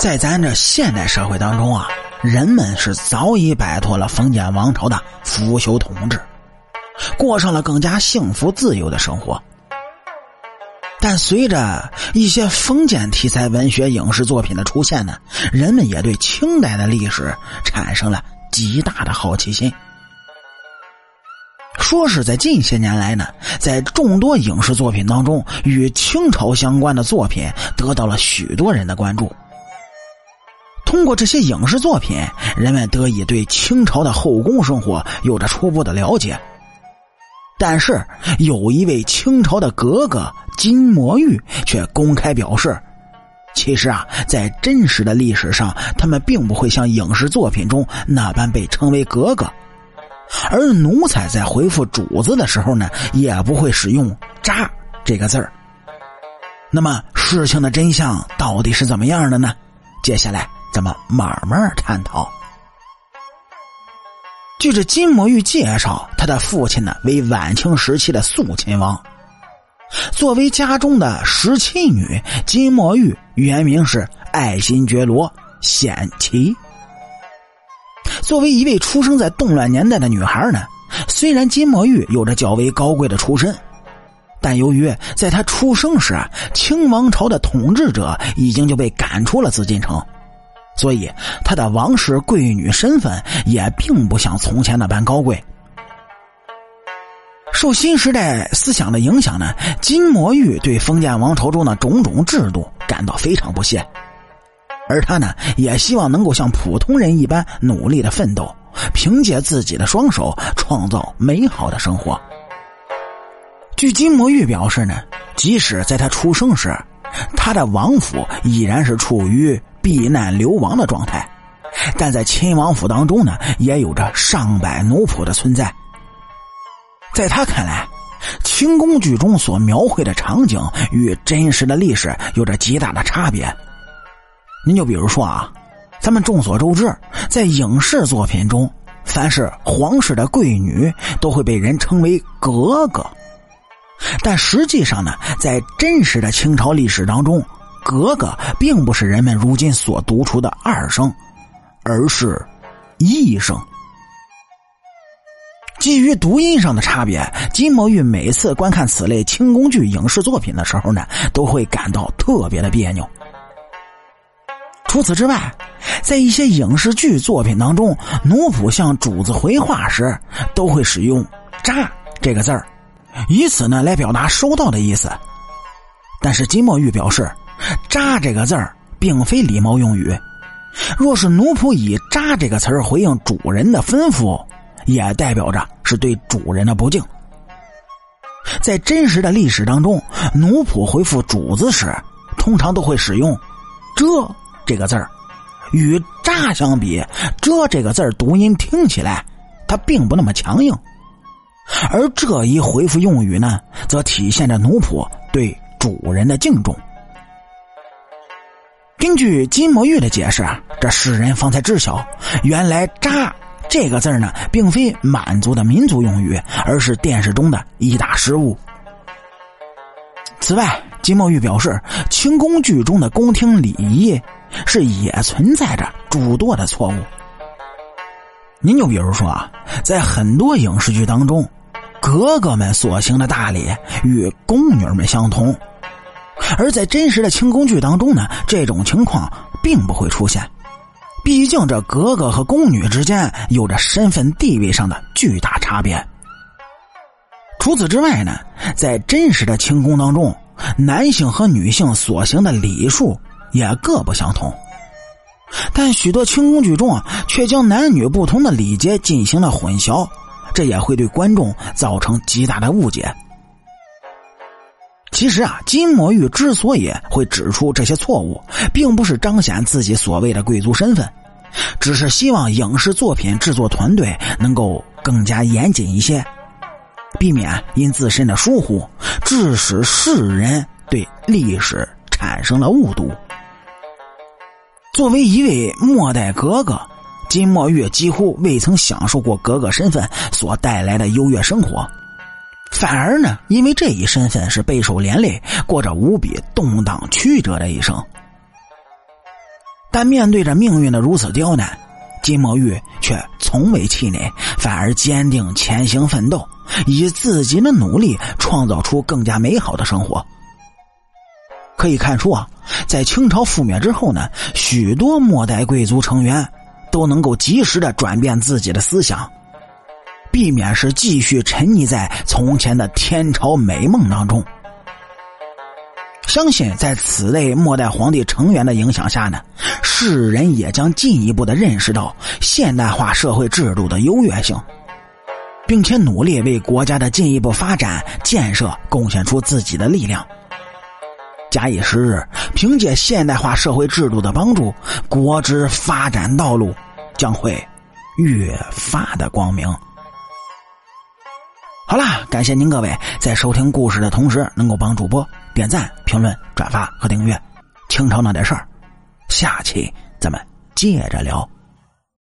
在咱这现代社会当中啊，人们是早已摆脱了封建王朝的腐朽统治，过上了更加幸福自由的生活。但随着一些封建题材文学影视作品的出现呢，人们也对清代的历史产生了极大的好奇心。说是在近些年来呢，在众多影视作品当中，与清朝相关的作品得到了许多人的关注。通过这些影视作品，人们得以对清朝的后宫生活有着初步的了解。但是，有一位清朝的格格金魔玉却公开表示，其实啊，在真实的历史上，他们并不会像影视作品中那般被称为格格，而奴才在回复主子的时候呢，也不会使用“渣”这个字儿。那么，事情的真相到底是怎么样的呢？接下来。咱们慢慢探讨。据这金魔玉介绍，他的父亲呢为晚清时期的肃亲王。作为家中的十七女，金魔玉原名是爱新觉罗显琪。作为一位出生在动乱年代的女孩呢，虽然金魔玉有着较为高贵的出身，但由于在她出生时，清王朝的统治者已经就被赶出了紫禁城。所以，她的王室贵女身份也并不像从前那般高贵。受新时代思想的影响呢，金魔玉对封建王朝中的种种制度感到非常不屑，而他呢，也希望能够像普通人一般努力的奋斗，凭借自己的双手创造美好的生活。据金魔玉表示呢，即使在他出生时，他的王府依然是处于。避难流亡的状态，但在秦王府当中呢，也有着上百奴仆的存在。在他看来，清宫剧中所描绘的场景与真实的历史有着极大的差别。您就比如说啊，咱们众所周知，在影视作品中，凡是皇室的贵女都会被人称为格格，但实际上呢，在真实的清朝历史当中。格格并不是人们如今所读出的二声，而是一声。基于读音上的差别，金魔玉每次观看此类清宫剧影视作品的时候呢，都会感到特别的别扭。除此之外，在一些影视剧作品当中，奴仆向主子回话时，都会使用“扎”这个字儿，以此呢来表达收到的意思。但是金墨玉表示。“扎”这个字儿并非礼貌用语，若是奴仆以“扎”这个词儿回应主人的吩咐，也代表着是对主人的不敬。在真实的历史当中，奴仆回复主子时，通常都会使用“这”这个字儿，与“扎”相比，“这”这个字儿读音听起来它并不那么强硬，而这一回复用语呢，则体现着奴仆对主人的敬重。根据金魔玉的解释啊，这世人方才知晓，原来“扎”这个字呢，并非满族的民族用语，而是电视中的一大失误。此外，金魔玉表示，清宫剧中的宫廷礼仪是也存在着诸多的错误。您就比如说啊，在很多影视剧当中，格格们所行的大礼与宫女们相同。而在真实的清宫剧当中呢，这种情况并不会出现。毕竟这格格和宫女之间有着身份地位上的巨大差别。除此之外呢，在真实的清宫当中，男性和女性所行的礼数也各不相同。但许多清宫剧中啊，却将男女不同的礼节进行了混淆，这也会对观众造成极大的误解。其实啊，金魔玉之所以会指出这些错误，并不是彰显自己所谓的贵族身份，只是希望影视作品制作团队能够更加严谨一些，避免因自身的疏忽，致使世人对历史产生了误读。作为一位末代格格，金墨玉几乎未曾享受过格格身份所带来的优越生活。反而呢，因为这一身份是备受连累，过着无比动荡曲折的一生。但面对着命运的如此刁难，金墨玉却从未气馁，反而坚定前行奋斗，以自己的努力创造出更加美好的生活。可以看出啊，在清朝覆灭之后呢，许多末代贵族成员都能够及时的转变自己的思想，避免是继续沉溺在从前的天朝美梦当中。相信在此类末代皇帝成员的影响下呢，世人也将进一步的认识到现代化社会制度的优越性，并且努力为国家的进一步发展建设贡献出自己的力量。假以时日，凭借现代化社会制度的帮助，国之发展道路将会越发的光明。好啦，感谢您各位在收听故事的同时，能够帮主播点赞、评论、转发和订阅。清朝那点事儿，下期咱们接着聊。